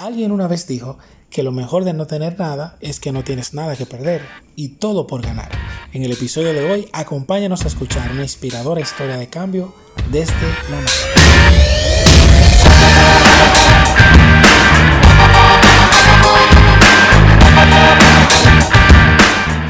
Alguien una vez dijo que lo mejor de no tener nada es que no tienes nada que perder y todo por ganar. En el episodio de hoy, acompáñanos a escuchar una inspiradora historia de cambio desde la nada.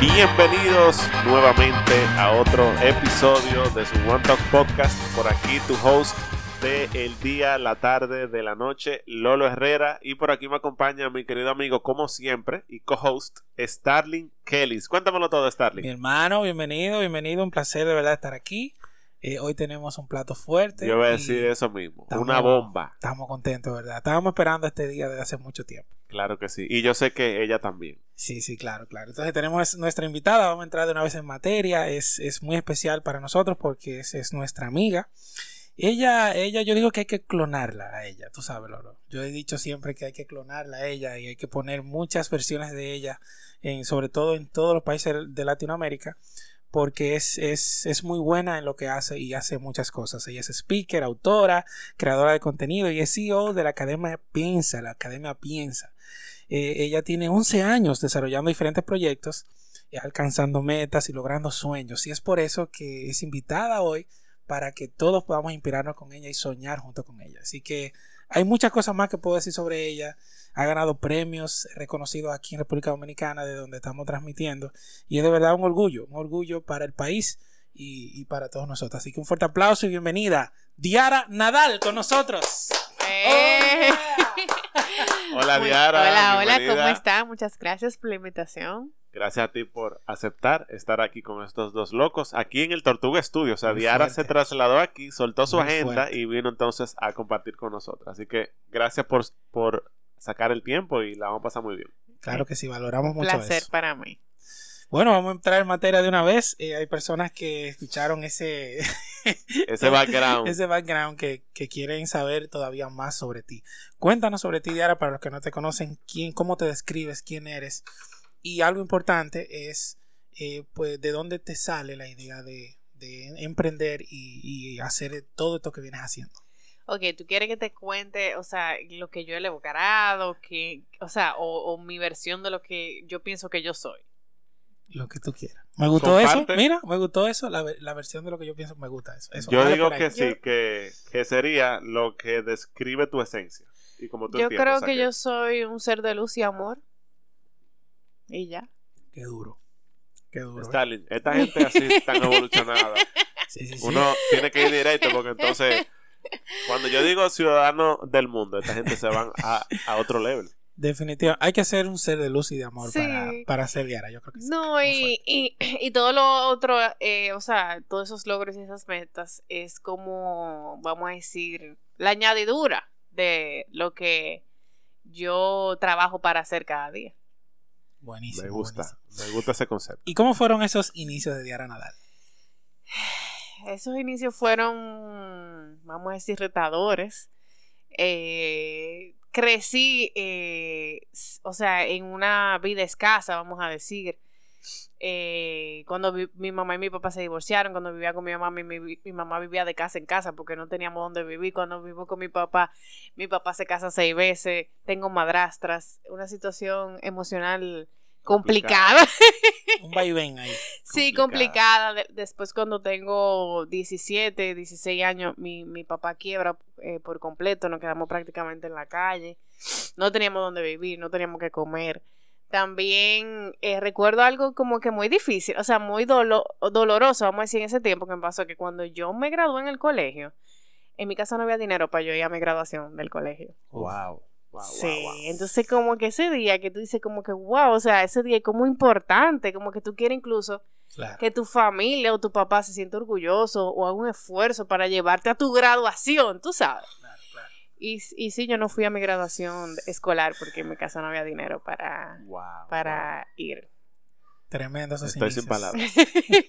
Bienvenidos nuevamente a otro episodio de su One Talk Podcast. Por aquí tu host de el día, la tarde, de la noche, Lolo Herrera. Y por aquí me acompaña mi querido amigo, como siempre, y co-host, Starling Kellys. Cuéntamelo todo, Starling. Mi hermano, bienvenido, bienvenido. Un placer de verdad estar aquí. Eh, hoy tenemos un plato fuerte. Yo voy a decir eso mismo, estamos- una bomba. Estamos contentos, ¿verdad? Estábamos esperando este día desde hace mucho tiempo. Claro que sí. Y yo sé que ella también. Sí, sí, claro, claro. Entonces tenemos nuestra invitada, vamos a entrar de una vez en materia. Es, es muy especial para nosotros porque es, es nuestra amiga. Ella, ella, yo digo que hay que clonarla a ella, tú sabes, Lolo. Yo he dicho siempre que hay que clonarla a ella y hay que poner muchas versiones de ella, en, sobre todo en todos los países de Latinoamérica, porque es, es, es muy buena en lo que hace y hace muchas cosas. Ella es speaker, autora, creadora de contenido y es CEO de la Academia Piensa, la Academia Piensa. Eh, ella tiene 11 años desarrollando diferentes proyectos, alcanzando metas y logrando sueños. Y es por eso que es invitada hoy para que todos podamos inspirarnos con ella y soñar junto con ella. Así que hay muchas cosas más que puedo decir sobre ella. Ha ganado premios reconocidos aquí en República Dominicana, de donde estamos transmitiendo. Y es de verdad un orgullo, un orgullo para el país y, y para todos nosotros. Así que un fuerte aplauso y bienvenida. Diara Nadal con nosotros. Eh. Hola, Diara. Hola, hola, bienvenida. ¿cómo está? Muchas gracias por la invitación. Gracias a ti por aceptar estar aquí con estos dos locos, aquí en el Tortuga Studio. O sea, Muy Diara fuerte. se trasladó aquí, soltó su Muy agenda fuerte. y vino entonces a compartir con nosotros. Así que gracias por, por sacar el tiempo y la vamos a pasar muy bien. Claro que sí, valoramos Un mucho placer eso. para mí. Bueno, vamos a entrar en materia de una vez. Eh, hay personas que escucharon ese, Ese background. ese background que, que quieren saber todavía más sobre ti. Cuéntanos sobre ti, Diara, para los que no te conocen, quién, cómo te describes, quién eres. Y algo importante es, eh, pues, de dónde te sale la idea de, de emprender y, y hacer todo esto que vienes haciendo. Ok, ¿tú quieres que te cuente, o sea, lo que yo he evocado, que, o sea, o, o mi versión de lo que yo pienso que yo soy? Lo que tú quieras. Me gustó eso. Mira, me gustó eso. La, la versión de lo que yo pienso me gusta eso. Eso, Yo digo que sí, que, que sería lo que describe tu esencia. Y como tú Yo creo o sea, que yo soy un ser de luz y amor. Y ya. Qué duro. Qué duro. ¿eh? Stalin, esta gente así tan evolucionada. Sí, sí, sí. Uno tiene que ir directo porque entonces, cuando yo digo ciudadano del mundo, esta gente se van a, a otro level. Definitivamente. Hay que ser un ser de luz y de amor Sí. para, para ser Diara. Yo creo que sí. No, y, y, y todo lo otro, eh, o sea, todos esos logros y esas metas es como, vamos a decir, la añadidura de lo que yo trabajo para hacer cada día. Buenísimo. Me gusta, buenísimo. me gusta ese concepto. ¿Y cómo fueron esos inicios de Diara Nadal? Esos inicios fueron, vamos a decir, retadores. Eh, crecí, eh, o sea, en una vida escasa, vamos a decir. Eh, cuando vi- mi mamá y mi papá se divorciaron, cuando vivía con mi mamá, mi, mi- mi mamá vivía de casa en casa porque no teníamos dónde vivir. Cuando vivo con mi papá, mi papá se casa seis veces, tengo madrastras, una situación emocional complicada. Un vaivén ahí. Sí, complicada. complicada. De- después cuando tengo 17, 16 años, mi, mi papá quiebra eh, por completo, nos quedamos prácticamente en la calle. No teníamos dónde vivir, no teníamos que comer. También eh, recuerdo algo como que muy difícil, o sea, muy dolo- doloroso, vamos a decir, en ese tiempo que me pasó, que cuando yo me gradué en el colegio, en mi casa no había dinero para yo ir a mi graduación del colegio. Wow. wow, Sí, wow, wow. entonces como que ese día que tú dices como que wow, o sea, ese día es como importante, como que tú quieres incluso Claro. que tu familia o tu papá se sienta orgulloso o haga un esfuerzo para llevarte a tu graduación, tú sabes. Y, y sí, yo no fui a mi graduación escolar porque en mi casa no había dinero para, Wow, para ir. Tremendo esos Estoy sin inicios. palabras.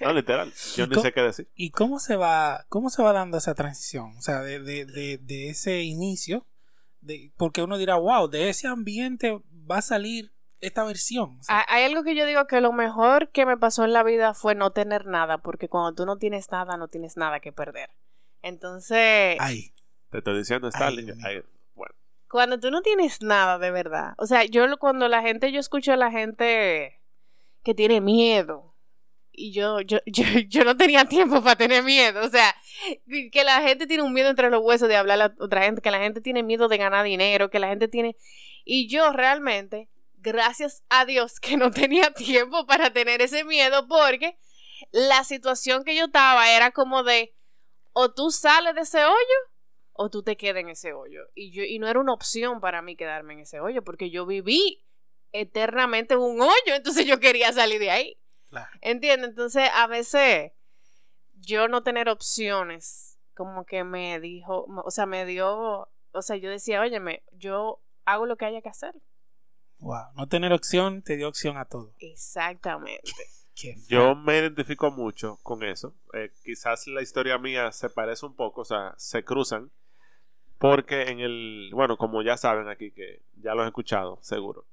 No, literal. Yo ¿Y ni sé qué decir. ¿Y cómo se va, cómo se va dando esa transición? O sea, de, de, de, de ese inicio, de, porque uno dirá, wow, de ese ambiente va a salir esta versión. O sea, Ha- Hay algo que yo digo que lo mejor que me pasó en la vida fue no tener nada, porque cuando tú no tienes nada, no tienes nada que perder. Entonces, Ay, Te estoy diciendo. Ay, bueno, cuando tú no tienes nada de verdad. O sea, yo cuando la gente, yo escucho a la gente que tiene miedo. Y yo, yo, yo, yo no tenía tiempo para tener miedo. O sea, que la gente tiene un miedo entre los huesos de hablar a otra gente, que la gente tiene miedo de ganar dinero, que la gente tiene... Y yo realmente, gracias a Dios que no tenía tiempo para tener ese miedo porque la situación que yo estaba era como de, o tú sales de ese hoyo o tú te quedas en ese hoyo. Y, yo, y no era una opción para mí quedarme en ese hoyo porque yo viví eternamente en un hoyo, entonces yo quería salir de ahí. Claro. ¿Entiendes? Entonces a veces yo no tener opciones como que me dijo, o sea, me dio, o sea, yo decía, óyeme, yo hago lo que haya que hacer. Wow, no tener opción te dio opción a todo. Exactamente. Yo me identifico mucho con eso. Eh, quizás la historia mía se parece un poco, o sea, se cruzan. Porque en el, bueno, como ya saben aquí, que ya lo he escuchado, seguro.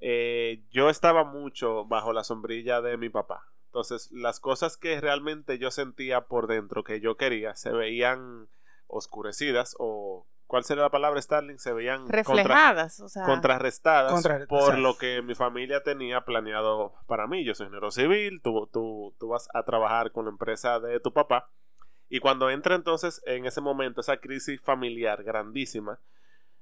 Eh, yo estaba mucho bajo la sombrilla de mi papá. Entonces, las cosas que realmente yo sentía por dentro que yo quería se veían oscurecidas o ¿cuál sería la palabra Starling? Se veían reflejadas, o sea, contrarrestadas Contra- por lo que mi familia tenía planeado para mí. Yo soy ingeniero civil, tú, tú, tú vas a trabajar con la empresa de tu papá. Y cuando entra entonces en ese momento esa crisis familiar grandísima,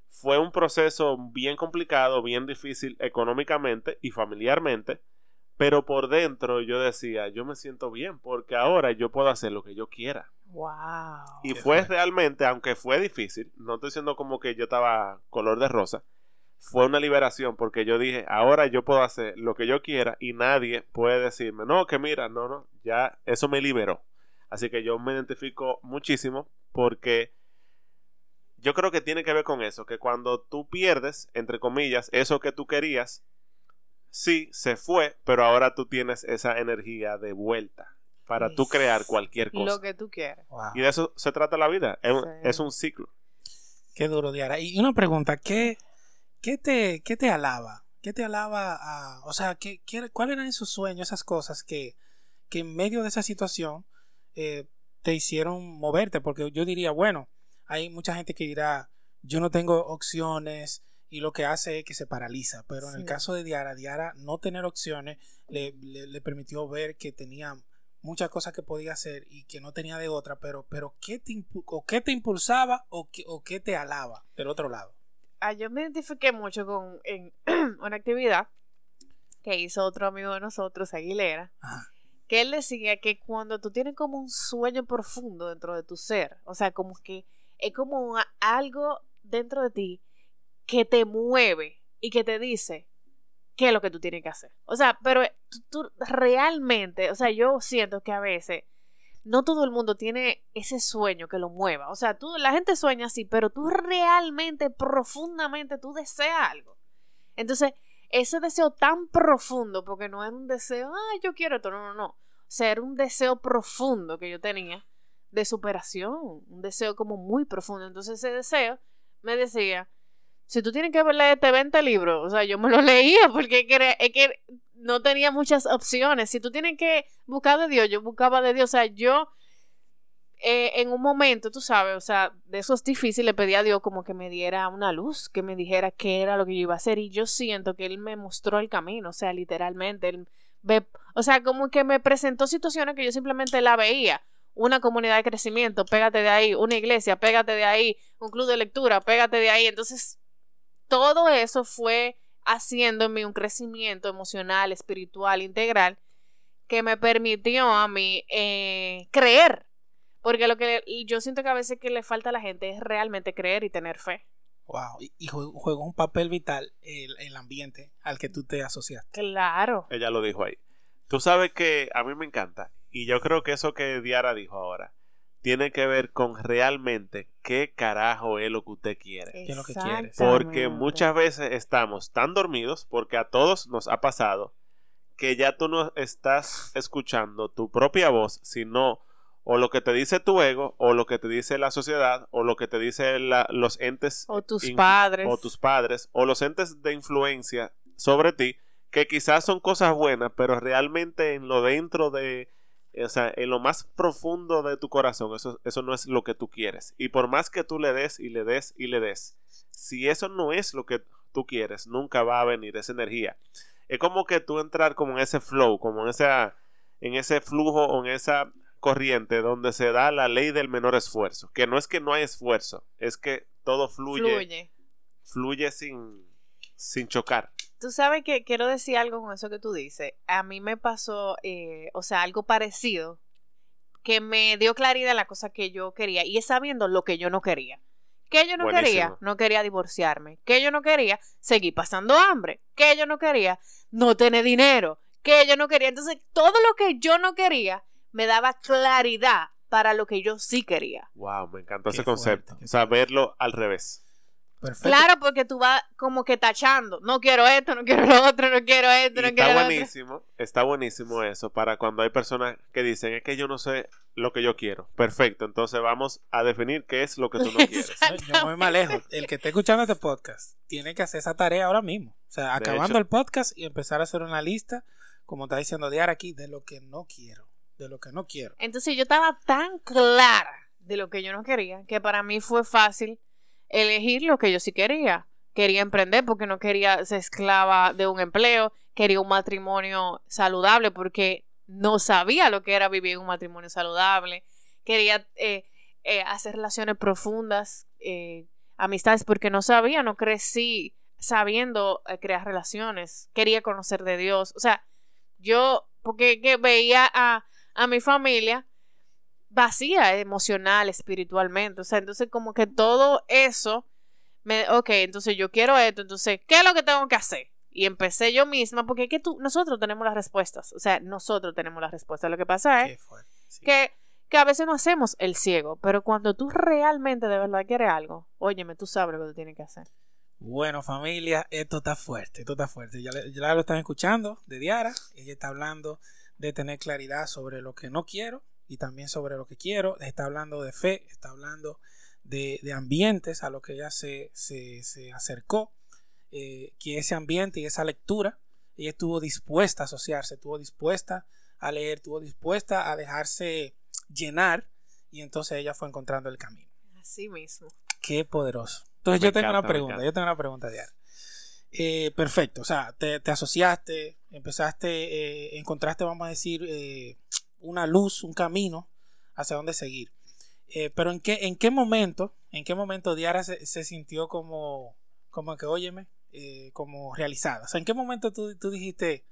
fue un proceso bien complicado, bien difícil económicamente y familiarmente, pero por dentro yo decía, yo me siento bien porque ahora yo puedo hacer lo que yo quiera. wow. Y fue realmente, aunque fue difícil, no estoy diciendo como que yo estaba color de rosa, fue una liberación porque yo dije, ahora yo puedo hacer lo que yo quiera y nadie puede decirme, no, que mira, no, no, ya eso me liberó. Así que yo me identifico muchísimo porque yo creo que tiene que ver con eso, que cuando tú pierdes, entre comillas, eso que tú querías, sí, se fue, pero ahora tú tienes esa energía de vuelta para tú crear cualquier cosa. Lo que tú quieras. Wow. Y de eso se trata la vida. Es, un- Sí. es un ciclo. Qué duro, Diara. Y una pregunta, ¿qué, qué, te, qué te alaba? ¿Qué te alaba a, o sea, ¿qué, qué- cuáles eran esos sueños, esas cosas que, que en medio de esa situación eh, te hicieron moverte? Porque yo diría, bueno, hay mucha gente que dirá, yo no tengo opciones y lo que hace es que se paraliza. Pero en el caso de Diara, Diara no tener opciones le, le- le permitió ver que tenía muchas cosas que podía hacer y que no tenía de otra, pero, pero ¿qué, te o qué te impulsaba o qué, o qué te alaba del otro lado? Ah, yo me identifiqué mucho con en una actividad que hizo otro amigo de nosotros, Aguilera, Ajá. Que él decía que cuando tú tienes como un sueño profundo dentro de tu ser, o sea, como que es como algo dentro de ti que te mueve y que te dice qué es lo que tú tienes que hacer. O sea, pero tú, tú realmente, o sea, yo siento que a veces no todo el mundo tiene ese sueño que lo mueva. O sea, tú, la gente sueña así, pero tú realmente, profundamente, tú deseas algo. Entonces, ese deseo tan profundo, porque no era un deseo, ah, yo quiero esto, no, no, no. O sea, era un deseo profundo que yo tenía de superación, un deseo como muy profundo. Entonces, ese deseo me decía, si tú tienes que leerte 20 libros, o sea, yo me lo leía porque es que, es que no tenía muchas opciones. Si tú tienes que buscar de Dios, yo buscaba de Dios. O sea, yo eh, en un momento, tú sabes, o sea, de esos difíciles le pedí a Dios como que me diera una luz, que me dijera qué era lo que yo iba a hacer. Y yo siento que Él me mostró el camino, o sea, literalmente. Él ve, o sea, como que me presentó situaciones que yo simplemente la veía. Una comunidad de crecimiento, pégate de ahí. Una iglesia, pégate de ahí. Un club de lectura, pégate de ahí. Entonces, todo eso fue haciendo en mí un crecimiento emocional, espiritual, integral, que me permitió a mí eh, creer. Porque lo que yo siento que a veces que le falta a la gente es realmente creer y tener fe. Wow. Y, y jue- juega un papel vital el, el ambiente al que tú te asocias. Claro. Ella lo dijo ahí. Tú sabes que a mí me encanta. Y yo creo que eso que Diara dijo ahora tiene que ver con realmente qué carajo es lo que usted quiere. ¿Qué es lo que quieres? Porque muchas veces estamos tan dormidos, porque a todos nos ha pasado, que ya tú no estás escuchando tu propia voz, sino o lo que te dice tu ego, o lo que te dice la sociedad, o lo que te dice la- los entes O tus padres. o tus padres, o los entes de influencia sobre ti, que quizás son cosas buenas, pero realmente en lo dentro de, o sea, en lo más profundo de tu corazón, eso, eso no es lo que tú quieres. Y por más que tú le des y le des y le des, si eso no es lo que tú quieres, nunca va a venir esa energía. Es como que tú entrar como en ese flow, como en, esa, en ese flujo o en esa corriente donde se da la ley del menor esfuerzo. Que no es que no hay esfuerzo, es que todo fluye, fluye, fluye sin, sin chocar. Tú sabes que quiero decir algo con eso que tú dices. A mí me pasó, eh, o sea, algo parecido que me dio claridad la cosa que yo quería y es sabiendo lo que yo no quería. ¿Qué yo no quería? No quería divorciarme. ¿Qué yo no quería? Seguir pasando hambre. ¿Qué yo no quería? No tener dinero. ¿Qué yo no quería? Entonces, todo lo que yo no quería me daba claridad para lo que yo sí quería. Wow, me encantó ese concepto. o sea, verlo al revés. Claro, porque tú vas como que tachando. No quiero esto, no quiero lo otro, no quiero esto, no quiero Está buenísimo, está buenísimo eso para cuando hay personas que dicen es que yo no sé lo que yo quiero. Perfecto, entonces vamos a definir qué es lo que tú no quieres. yo voy más lejos. El que esté escuchando este podcast tiene que hacer esa tarea ahora mismo. O sea, acabando el podcast y empezar a hacer una lista, como está diciendo Diara aquí, de lo que no quiero. De lo que no quiero. Entonces yo estaba tan clara de lo que yo no quería que para mí fue fácil elegir lo que yo sí quería. Quería emprender porque no quería ser esclava de un empleo, quería un matrimonio saludable porque no sabía lo que era vivir un matrimonio saludable, quería eh, eh, hacer relaciones profundas, eh, amistades porque no sabía, no crecí sabiendo crear relaciones, quería conocer de Dios, o sea, yo, porque veía a, a mi familia vacía emocional, espiritualmente. O sea, entonces como que todo eso, me, ok, entonces yo quiero esto, entonces, ¿qué es lo que tengo que hacer? Y empecé yo misma, porque es que tú, nosotros tenemos las respuestas, o sea, nosotros tenemos las respuestas. Lo que pasa es que, que a veces no hacemos el ciego, pero cuando tú realmente de verdad quieres algo, óyeme, tú sabes lo que tú tienes que hacer. Bueno, familia, esto está fuerte, esto está fuerte. Ya, ya lo están escuchando de Diara. Ella está hablando de tener claridad sobre lo que no quiero y también sobre lo que quiero. Está hablando de fe, está hablando de, ambientes a lo que ella se, se, acercó, eh, que ese ambiente y esa lectura, ella estuvo dispuesta a asociarse, estuvo dispuesta a leer, estuvo dispuesta a dejarse llenar y entonces ella fue encontrando el camino. Así mismo. Qué poderoso. Entonces yo tengo una pregunta, yo tengo una pregunta de eh, perfecto, o sea, te, asociaste, empezaste, eh, encontraste, vamos a decir, eh, una luz, un camino hacia dónde seguir. Eh, pero en qué, en qué momento, en qué momento Diara se, sintió como, como que, óyeme, eh, como realizada. O sea, en qué momento tú, dijiste,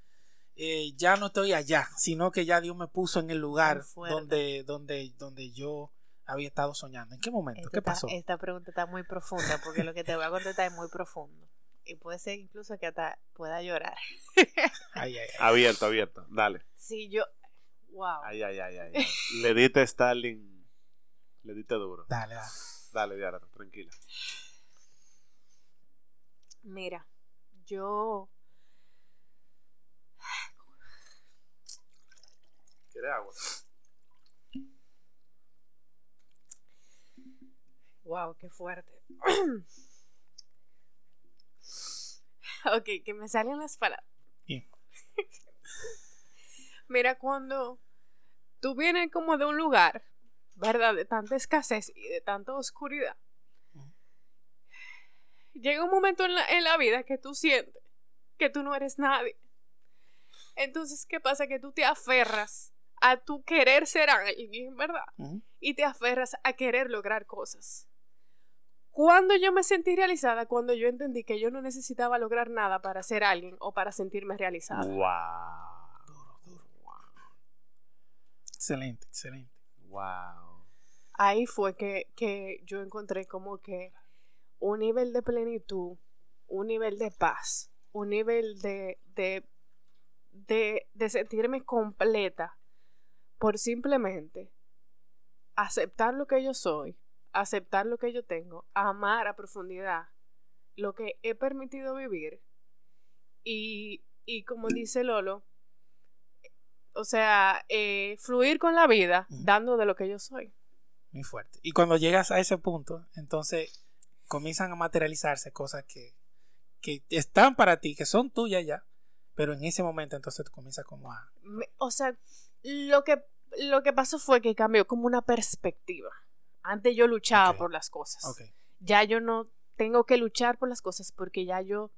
eh, ya no estoy allá, sino que ya Dios me puso en el lugar donde, donde, donde yo había estado soñando. ¿En qué momento? ¿Qué pasó? esta pregunta está muy profunda porque lo que te voy a contestar es muy profundo. Y puede ser incluso que hasta pueda llorar. Abierto, abierto. Dale. Sí, yo, Wow. Ay, ay, ay, ay. Le diste Stalin. Le diste duro. Dale, dale. Dale, Diana, tranquila. Mira, yo. ¿Quieres agua? Wow, qué fuerte. ok, que me salen las palabras. Mira, cuando tú vienes como de un lugar, ¿verdad? De tanta escasez y de tanta oscuridad. Llega un momento en la, en la vida que tú sientes que tú no eres nadie. Entonces, ¿qué pasa? Que tú te aferras a tu querer ser alguien, ¿verdad? Y te aferras a querer lograr cosas. Cuando yo me sentí realizada, cuando yo entendí que yo no necesitaba lograr nada para ser alguien o para sentirme realizada. Wow. Excelente, excelente. Wow. Ahí fue que, que yo encontré como que un nivel de plenitud, un nivel de paz, un nivel de, de, de, de sentirme completa por simplemente aceptar lo que yo soy, aceptar lo que yo tengo, amar a profundidad lo que he permitido vivir y, y como dice Lolo, o sea, eh, fluir con la vida, dando de lo que yo soy. Muy fuerte. Y cuando llegas a ese punto, entonces comienzan a materializarse cosas que, que están para ti, que son tuyas ya, pero en ese momento entonces tú comienzas como a... o sea, lo que, lo que pasó fue que cambió como una perspectiva. Antes yo luchaba por las cosas. Ya yo no tengo que luchar por las cosas porque ya yo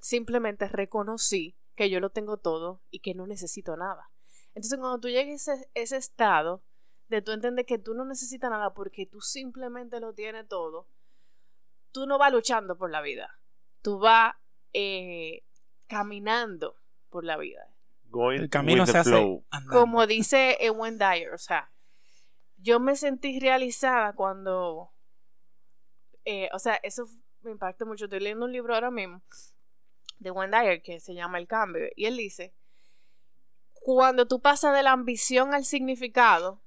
simplemente reconocí que yo lo tengo todo y que no necesito nada. Entonces cuando tú llegues a ese, ese estado de tú entender que tú no necesitas nada porque tú simplemente lo tienes todo, tú no vas luchando por la vida. Tú vas eh, caminando por la vida. Going El camino se the hace flow. Como dice Ewen Dyer, o sea, yo me sentí realizada cuando, eh, o sea, eso me impacta mucho. Estoy leyendo un libro ahora mismo de Ewen Dyer que se llama El Cambio y él dice, cuando tú pasas de la ambición al significado,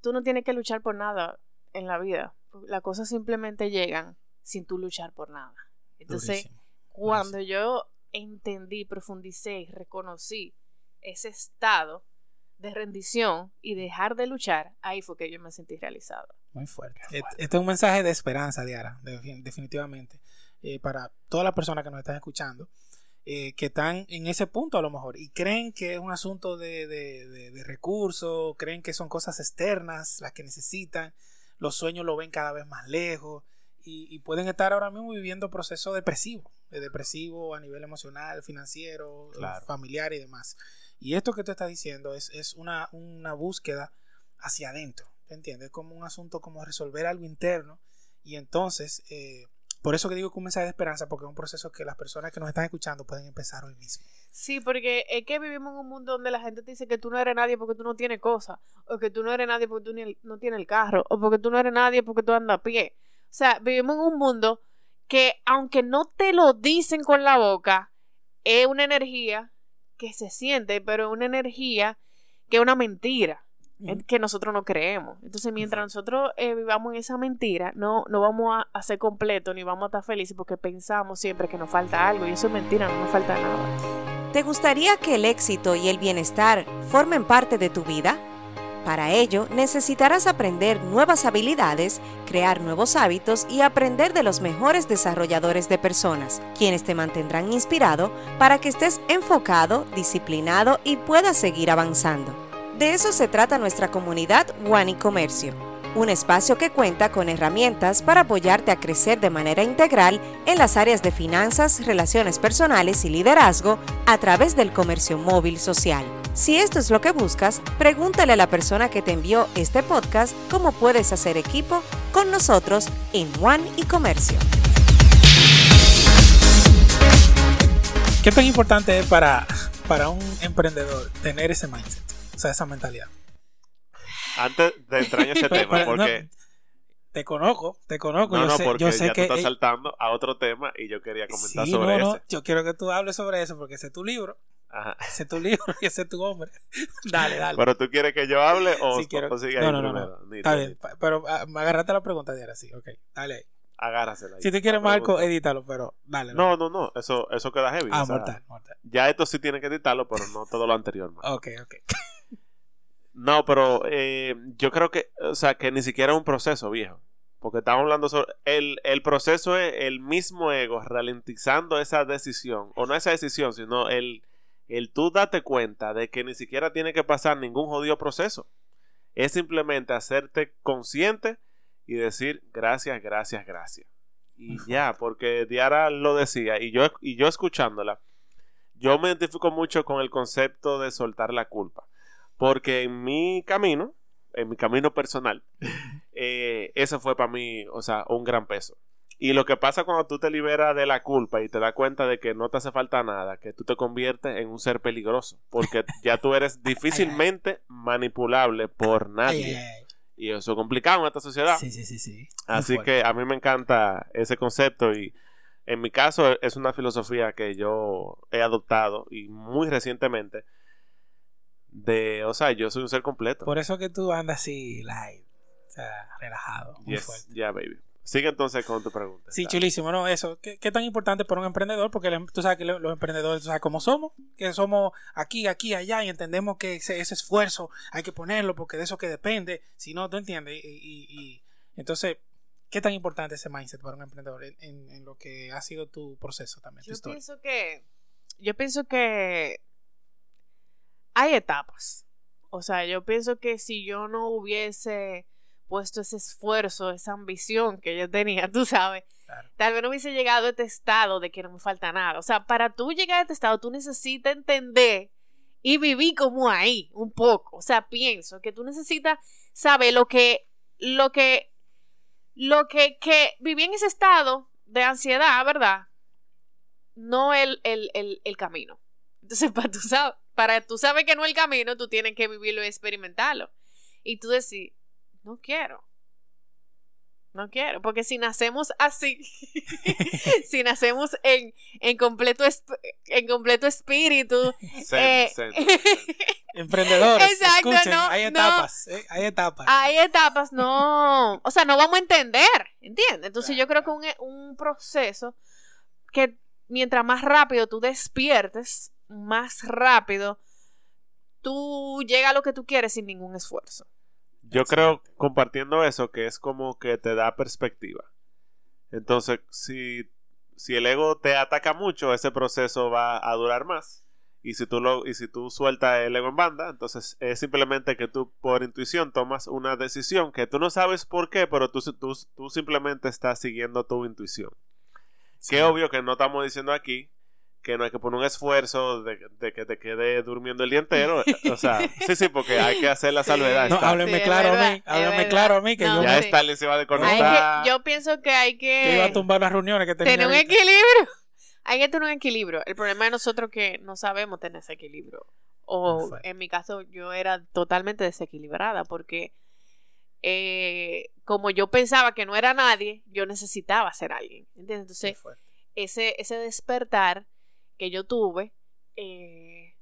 tú no tienes que luchar por nada en la vida. Las cosas simplemente llegan sin tú luchar por nada. Entonces, Durísimo. cuando yo entendí, profundicé y reconocí ese estado de rendición y dejar de luchar, ahí fue que yo me sentí realizada. Muy fuerte. Este es un mensaje de esperanza, Diara, de- definitivamente, eh, para todas las personas que nos están escuchando, eh, que están en ese punto a lo mejor y creen que es un asunto de, de- de- de recursos, creen que son cosas externas las que necesitan, los sueños lo ven cada vez más lejos y, y pueden estar ahora mismo viviendo procesos depresivos, de depresivo a nivel emocional, financiero, Claro. familiar y demás. Y esto que tú estás diciendo es, es una, una búsqueda hacia adentro, ¿te entiendes? Es como un asunto como resolver algo interno y entonces, eh, por eso que digo que un mensaje de esperanza, porque es un proceso que las personas que nos están escuchando pueden empezar hoy mismo. Sí, porque es que vivimos en un mundo donde la gente te dice que tú no eres nadie porque tú no tienes cosas, o que tú no eres nadie porque tú no tienes el carro, o porque tú no eres nadie porque tú andas a pie. O sea, vivimos en un mundo que aunque no te lo dicen con la boca, es una energía que se siente, pero es una energía que es una mentira. es que nosotros no creemos. Entonces, mientras nosotros eh, vivamos en esa mentira, no, no vamos a, a ser completos ni vamos a estar felices porque pensamos siempre que nos falta algo y eso es mentira, no nos falta nada. ¿Te gustaría que el éxito y el bienestar formen parte de tu vida? Para ello, necesitarás aprender nuevas habilidades, crear nuevos hábitos y aprender de los mejores desarrolladores de personas, quienes te mantendrán inspirado para que estés enfocado, disciplinado y puedas seguir avanzando. De eso se trata nuestra comunidad One y Comercio, un espacio que cuenta con herramientas para apoyarte a crecer de manera integral en las áreas de finanzas, relaciones personales y liderazgo a través del comercio móvil social. Si esto es lo que buscas, pregúntale a la persona que te envió este podcast cómo puedes hacer equipo con nosotros en One y Comercio. ¿Qué tan importante es para, para un emprendedor tener ese mindset? O sea, esa mentalidad. Antes de entrar en ese tema, pero, porque. no, te conozco, te conozco. No, yo no, sé, porque yo sé ya que tú estás eh, saltando a otro tema y yo quería comentar sí, sobre no, no, ese. yo quiero que tú hables sobre eso porque ese es tu libro, Ajá. ese es tu libro y ese es tu hombre. dale, dale. Pero tú quieres que yo hable o, Sí, quiero- o no, ahí no, no, primero. no. Está bien, pero ah, me agarraste la pregunta de ahora, sí, ok, dale ahí. Agárrasela. ahí. Si te quieres, Marco, pregunta. edítalo, pero dale. No, no, no. Eso, eso queda heavy. Ah, o sea, mortal, mortal. Ya esto sí tiene que editarlo, pero no todo lo anterior. man. Ok, ok. No, pero eh, yo creo que, o sea, que ni siquiera es un proceso, viejo. Porque estamos hablando sobre. El, el proceso es el mismo ego ralentizando esa decisión. O no esa decisión, sino el, el tú date cuenta de que ni siquiera tiene que pasar ningún jodido proceso. Es simplemente hacerte consciente y decir gracias, gracias, gracias. Y ya, porque Diara lo decía, y yo, y yo escuchándola, yo me identifico mucho con el concepto de soltar la culpa. Porque en mi camino, en mi camino personal, eh, eso fue para mí, o sea, un gran peso. Y lo que pasa cuando tú te liberas de la culpa y te das cuenta de que no te hace falta nada, que tú te conviertes en un ser peligroso, porque ya tú eres difícilmente manipulable por nadie. Y eso es complicado en esta sociedad. Sí, sí, sí, sí. Así que a mí me encanta ese concepto y en mi caso es una filosofía que yo he adoptado y muy recientemente de, o sea, yo soy un ser completo. Por eso que tú andas así, live, o sea, relajado, muy Yes, fuerte. ya, baby. Sigue entonces con tu pregunta. Sí, chulísimo, ¿no? Eso, ¿qué, qué tan importante para un emprendedor? Porque el- tú sabes que lo- los emprendedores, tú sabes cómo somos, que somos aquí, aquí, allá, y entendemos que ese, ese esfuerzo hay que ponerlo porque de eso que depende, si no, tú entiendes. Y, y- y- entonces, ¿qué tan importante es ese mindset para un emprendedor en, en- en lo que ha sido tu proceso también, Yo pienso que yo pienso que hay etapas. O sea, yo pienso que si yo no hubiese puesto ese esfuerzo, esa ambición que yo tenía, tú sabes, tal vez no hubiese llegado a este estado de que no me falta nada. O sea, para tú llegar a este estado, tú necesitas entender y vivir como ahí, un poco. O sea, pienso que tú necesitas saber lo que, lo que, lo que, que viví en ese estado de ansiedad, ¿verdad? No el, el, el, el camino. Entonces, para tú, sabes, para tú saber que no es el camino, tú tienes que vivirlo y experimentarlo. Y tú decís, no quiero. No quiero, porque si nacemos así, si nacemos en, en, completo, en completo espíritu. Eh, Emprendedores, exacto, no, hay etapas, eh, hay etapas. Hay etapas, no. O sea, no vamos a entender, ¿entiendes? Entonces yo creo que un, un proceso que mientras más rápido tú despiertes, más rápido tú llegas a lo que tú quieres sin ningún esfuerzo. Yo creo, compartiendo eso, que es como que te da perspectiva. Entonces, si, si el ego te ataca mucho, ese proceso va a durar más. Y si tú lo, y si tú sueltas el ego en banda, entonces es simplemente que tú por intuición tomas una decisión que tú no sabes por qué, pero tú, tú, tú simplemente estás siguiendo tu intuición. Que obvio que no estamos diciendo aquí que no hay que poner un esfuerzo de, que te quede durmiendo el día entero. O sea, sí, sí, porque hay que hacer la salvedad. No, hábleme claro a mí, hábleme claro a mí que yo... Ya está se va de conectar. yo pienso que hay que... Que iba a tumbar las reuniones que tenía Tener un equilibrio. Hay que tener un equilibrio. El problema de nosotros que no sabemos tener ese equilibrio. O en mi caso yo era totalmente desequilibrada porque eh, como yo pensaba que no era nadie, yo necesitaba ser alguien. ¿Entiendes? Entonces, ese, ese despertar que yo tuve, eh,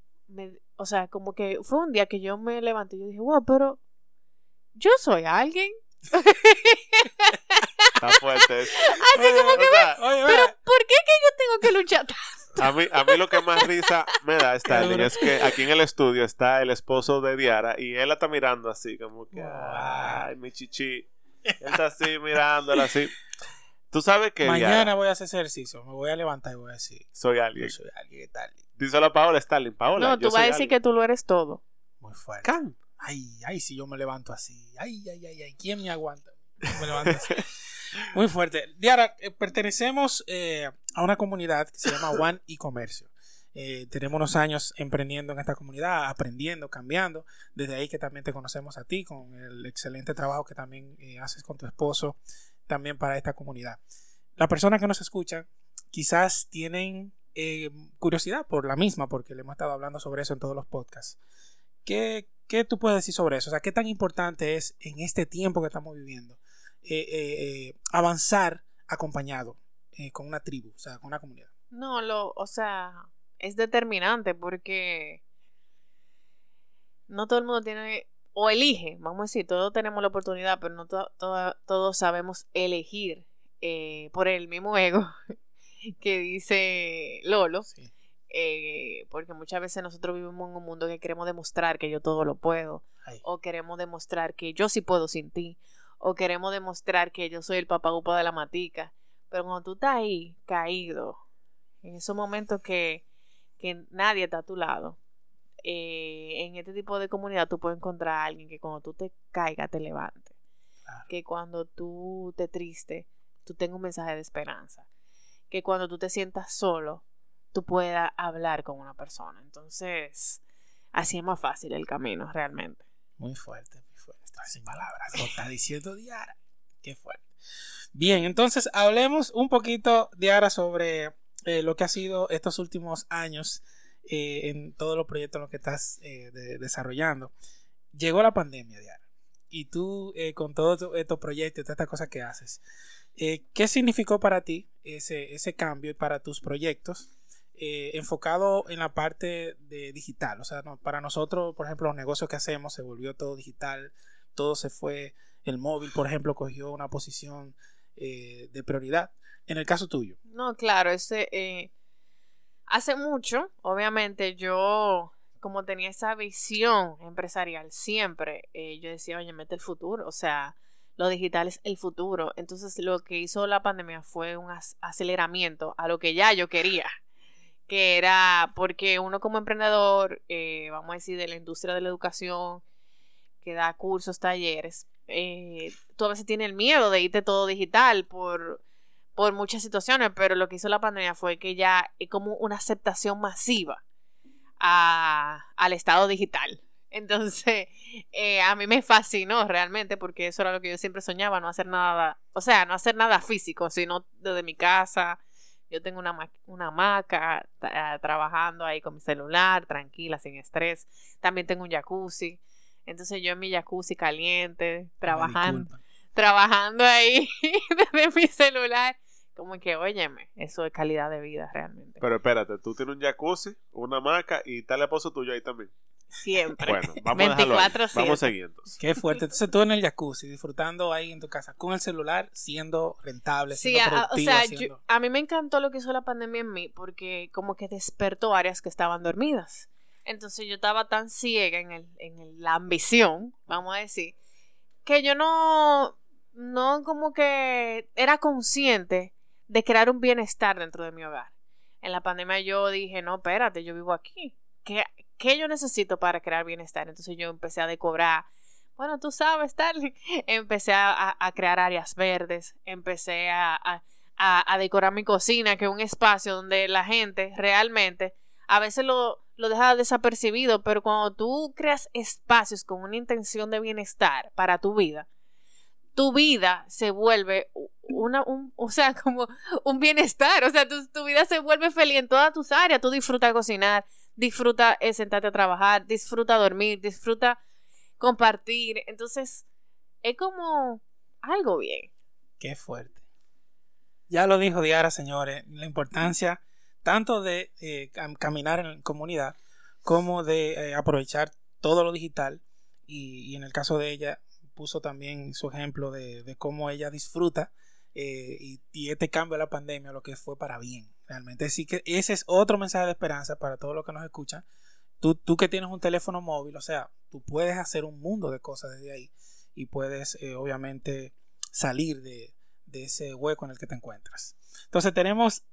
o sea, como que fue un día que yo me levanté y yo dije, wow, pero yo soy alguien. Está fuerte. Así como que, pero ¿por qué que yo tengo que luchar A mí, a mí lo que más risa me da, Stalin, es que aquí en el estudio está el esposo de Diara y él la está mirando así, como que, ay, mi chichi. Él está así mirándola así. Tú sabes que. Mañana voy a hacer ejercicio. Me voy a levantar y voy a decir. Soy alguien. soy alguien, tal. Díselo a Paola, Stalin. Paola. No, tú vas a decir que tú lo eres todo. Muy fuerte. Ay, ay, si yo me levanto así. Ay, ay, ay, ay. ¿Quién me aguanta? me levanto así. Muy fuerte. Diara, eh, pertenecemos eh, a una comunidad que se llama One e-Comercio. Eh, tenemos unos años emprendiendo en esta comunidad, aprendiendo, cambiando. Desde ahí que también te conocemos a ti con el excelente trabajo que también haces con tu esposo también para esta comunidad. Las personas que nos escuchan quizás tienen eh, curiosidad por la misma, porque le hemos estado hablando sobre eso en todos los podcasts. ¿Qué, ¿Qué, tú puedes decir sobre eso? O sea, ¿qué tan importante es en este tiempo que estamos viviendo eh, eh, avanzar acompañado con una tribu, o sea, con una comunidad? No, lo, o sea, es determinante porque no todo el mundo tiene o elige, vamos a decir, todos tenemos la oportunidad, pero no todos sabemos elegir eh, por el mismo ego que dice Lolo. Eh, porque muchas veces nosotros vivimos en un mundo que queremos demostrar que yo todo lo puedo, o queremos demostrar que yo sí puedo sin ti, o queremos demostrar que yo soy el papagupa de la matica. Pero cuando tú estás ahí, caído, en esos momentos que, que nadie está a tu lado, eh, en este tipo de comunidad tú puedes encontrar a alguien que cuando tú te caigas te levante. Que cuando tú te triste, tú tengas un mensaje de esperanza. Que cuando tú te sientas solo, tú puedas hablar con una persona. Entonces, así es más fácil el camino, realmente. Muy fuerte, muy fuerte. sin palabras. Lo está diciendo Diara. Qué fuerte. Bien, entonces hablemos un poquito, Diara, sobre eh, lo que ha sido estos últimos años eh, en todos los proyectos en los que estás eh, desarrollando. Llegó la pandemia, Diana, y tú eh, con todos estos proyectos, todas estas cosas que haces, ¿qué significó para ti ese, ese cambio y para tus proyectos? enfocado en la parte de digital, o sea, para nosotros, por ejemplo, los negocios que hacemos se volvió todo digital, todo se fue, el móvil, por ejemplo, cogió una posición de prioridad. En el caso tuyo. No, claro, ese, Hace mucho, obviamente, yo como tenía esa visión empresarial siempre, eh, yo decía, oye, mete el futuro, o sea, lo digital es el futuro. Entonces lo que hizo la pandemia fue un aceleramiento a lo que ya yo quería, que era porque uno como emprendedor, eh, vamos a decir, de la industria de la educación, que da cursos, talleres, eh, tú a veces tienes el miedo de irte todo digital por, por muchas situaciones, pero lo que hizo la pandemia fue que ya es como una aceptación masiva a, al estado digital. Entonces, eh, a mí me fascinó realmente porque eso era lo que yo siempre soñaba, no hacer nada, o sea, no hacer nada físico, sino desde mi casa, yo tengo una, una hamaca ah, trabajando ahí con mi celular, tranquila, sin estrés. También tengo un jacuzzi. Entonces yo en mi jacuzzi caliente, trabajando, trabajando ahí desde mi celular. Como que, óyeme, eso es calidad de vida realmente. Pero espérate, tú tienes un jacuzzi, una hamaca y tal esposo tuyo ahí también. Siempre. Bueno, vamos 24 a Vamos siguiendo. Qué fuerte. Entonces tú en el jacuzzi, disfrutando ahí en tu casa, con el celular, siendo rentable, siendo sí, productivo. A, o sea, a mí me encantó lo que hizo la pandemia en mí, porque como que despertó áreas que estaban dormidas. Entonces yo estaba tan ciega en, el, en la ambición, vamos a decir, que yo no, no como que era consciente de crear un bienestar dentro de mi hogar. En la pandemia yo dije, no, espérate, yo vivo aquí. ¿Qué, ¿qué yo necesito para crear bienestar? Entonces yo empecé a decorar. Bueno, tú sabes, tal. Empecé a, crear áreas verdes, empecé a, a, decorar mi cocina, que es un espacio donde la gente realmente a veces lo, lo deja desapercibido, pero cuando tú creas espacios con una intención de bienestar para tu vida, tu vida se vuelve una, un, o sea, como un bienestar, o sea, tu, tu vida se vuelve feliz en todas tus áreas, tú disfrutas cocinar, disfruta eh, sentarte a trabajar, disfruta dormir, disfruta compartir. Entonces, es como algo bien. Qué fuerte. Ya lo dijo Diara, señores, la importancia tanto de eh, caminar en comunidad como de eh, aprovechar todo lo digital y, en el caso de ella puso también su ejemplo de, cómo ella disfruta y, y, este cambio de la pandemia lo que fue para bien realmente. Así que ese es otro mensaje de esperanza para todos los que nos escuchan. Tú, tú que tienes un teléfono móvil, o sea, tú puedes hacer un mundo de cosas desde ahí y puedes eh, obviamente salir de, ese hueco en el que te encuentras. Entonces tenemos,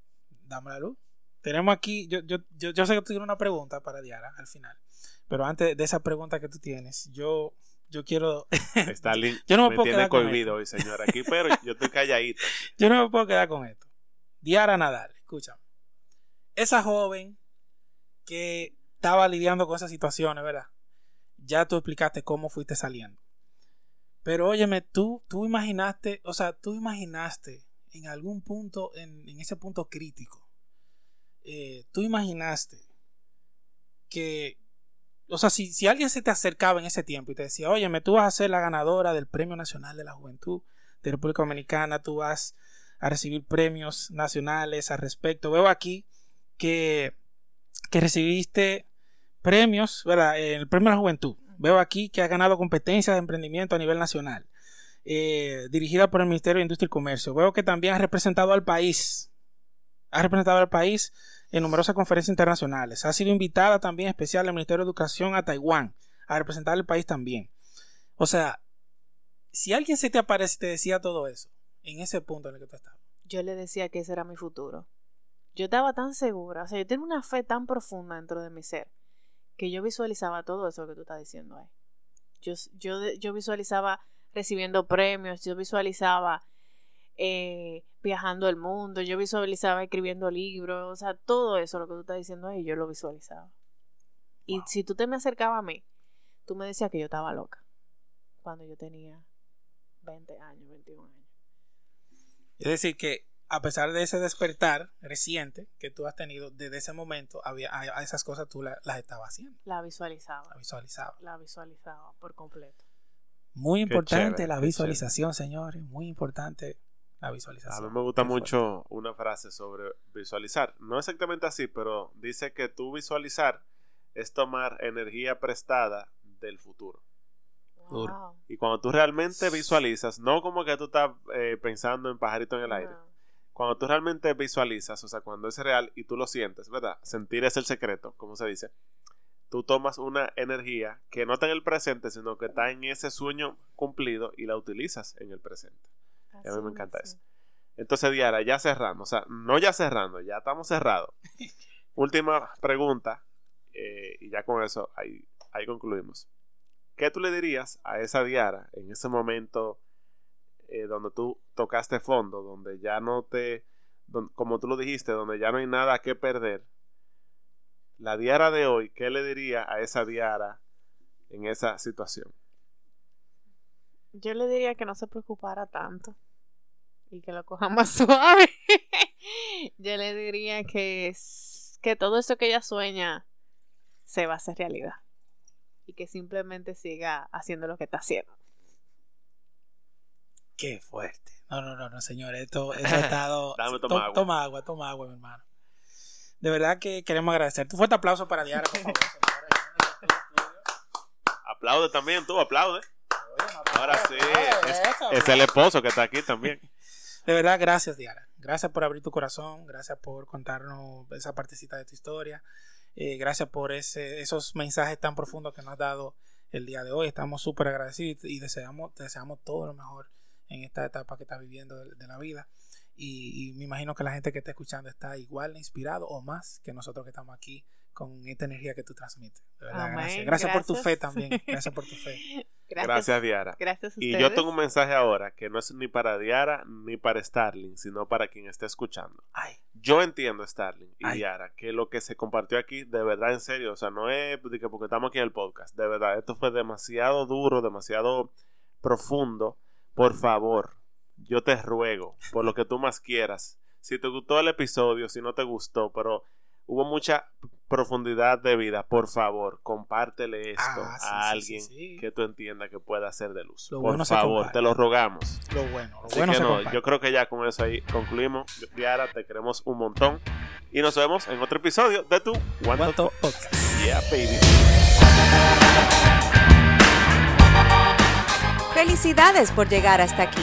dame la luz, tenemos aquí, yo, yo, yo, sé que tú tienes una pregunta para Diara al final, pero antes de esa pregunta que tú tienes, yo, yo quiero... Está yo no me, puedo con esto. hoy, señor, aquí, pero yo estoy calladito. yo no me puedo quedar con esto. Diara Nadal escucha. Esa joven que estaba lidiando con esas situaciones, ¿verdad? Ya tú explicaste cómo fuiste saliendo. Pero óyeme, tú, tú imaginaste, o sea, tú imaginaste en algún punto, en, ese punto crítico, eh, tú imaginaste que, o sea, si, si, alguien se te acercaba en ese tiempo y te decía, óyeme, tú vas a ser la ganadora del Premio Nacional de la Juventud de República Dominicana, tú vas a recibir premios nacionales al respecto. Veo aquí que, que recibiste premios, ¿verdad? El premio a la juventud. Veo aquí que has ganado competencias de emprendimiento a nivel nacional, eh, dirigida por el Ministerio de Industria y Comercio. Veo que también has representado al país. Has representado al país en numerosas conferencias internacionales. Has sido invitada también especial al Ministerio de Educación a Taiwán a representar al país también. O sea, si alguien se te aparece y te decía todo eso, en ese punto en el que tú estabas. Yo le decía que ese era mi futuro. Yo estaba tan segura, o sea, yo tengo una fe tan profunda dentro de mi ser, que yo visualizaba todo eso que tú estás diciendo ahí. Yo, yo, yo visualizaba recibiendo premios, yo visualizaba eh, viajando el mundo, yo visualizaba escribiendo libros, o sea, todo eso lo que tú estás diciendo ahí, yo lo visualizaba. Y si tú te me acercabas a mí, tú me decías que yo estaba loca cuando yo tenía 20 años, 21 años. Es decir, que a pesar de ese despertar reciente que tú has tenido desde ese momento, había, a, esas cosas tú las estabas haciendo. La visualizaba. La visualizaba. La visualizaba por completo. Muy importante la visualización, señores. Muy importante la visualización. A mí me gusta mucho una frase sobre visualizar. No exactamente así, pero dice que tú visualizar es tomar energía prestada del futuro. Y cuando tú realmente visualizas, no como que tú estás eh, pensando en pajarito en el aire. Cuando tú realmente visualizas, o sea, cuando es real y tú lo sientes, ¿verdad? Sentir es el secreto, como se dice. Tú tomas una energía que no está en el presente, sino que está en ese sueño cumplido y la utilizas en el presente. A mí me encanta eso. Entonces, Diara, ya cerrando, o sea, no ya cerrando, ya estamos cerrados. Última pregunta, eh, y ya con eso ahí, ahí concluimos. ¿Qué tú le dirías a esa Diara en ese momento eh, donde tú tocaste fondo, donde ya no te, como tú lo dijiste, donde ya no hay nada que perder? La Diara de hoy, ¿qué le diría a esa Diara en esa situación? Yo le diría que no se preocupara tanto y que lo coja más suave. Yo le diría que, que todo eso que ella sueña se va a hacer realidad y que simplemente siga haciendo lo que está haciendo. Qué fuerte. No, no, no, no, señor. Esto, ha estado. Dame, toma, agua. toma agua, toma agua, mi hermano. De verdad que queremos agradecer. Un fuerte aplauso para Diara, por favor. aplaude también, tú, aplaude. Ahora sí, es, es, el esposo que está aquí también. De verdad, gracias, Diara. Gracias por abrir tu corazón, gracias por contarnos esa partecita de tu historia. Eh, gracias por ese, esos mensajes tan profundos que nos has dado el día de hoy. Estamos súper agradecidos y deseamos, deseamos todo lo mejor en esta etapa que estás viviendo de, la vida. Y, me imagino que la gente que está escuchando está igual inspirado o más que nosotros que estamos aquí con esta energía que tú transmites. gracias. gracias. por tu fe también. Gracias por tu fe. Gracias, Diara. Gracias Y yo tengo un mensaje ahora que no es ni para Diara ni para Starling, sino para quien esté escuchando. Ay. Yo entiendo, Starling y Diara, que lo que se compartió aquí, de verdad, en serio, o sea, no es porque estamos aquí en el podcast, de verdad, esto fue demasiado duro, demasiado profundo. Por favor, yo te ruego, por lo que tú más quieras, si te gustó el episodio, si no te gustó, pero hubo mucha profundidad de vida, por favor, compártele esto Ah, sí, a sí, alguien sí, sí. que tú entiendas que pueda ser de luz. Lo por bueno favor, te lo rogamos. Lo bueno, lo Así bueno que se no, comparte. yo creo que ya con eso ahí concluimos. Diara, te queremos un montón. Y nos vemos en otro episodio de tu One ¿Cuánto Talk. podcast? Yeah, baby. Felicidades por llegar hasta aquí.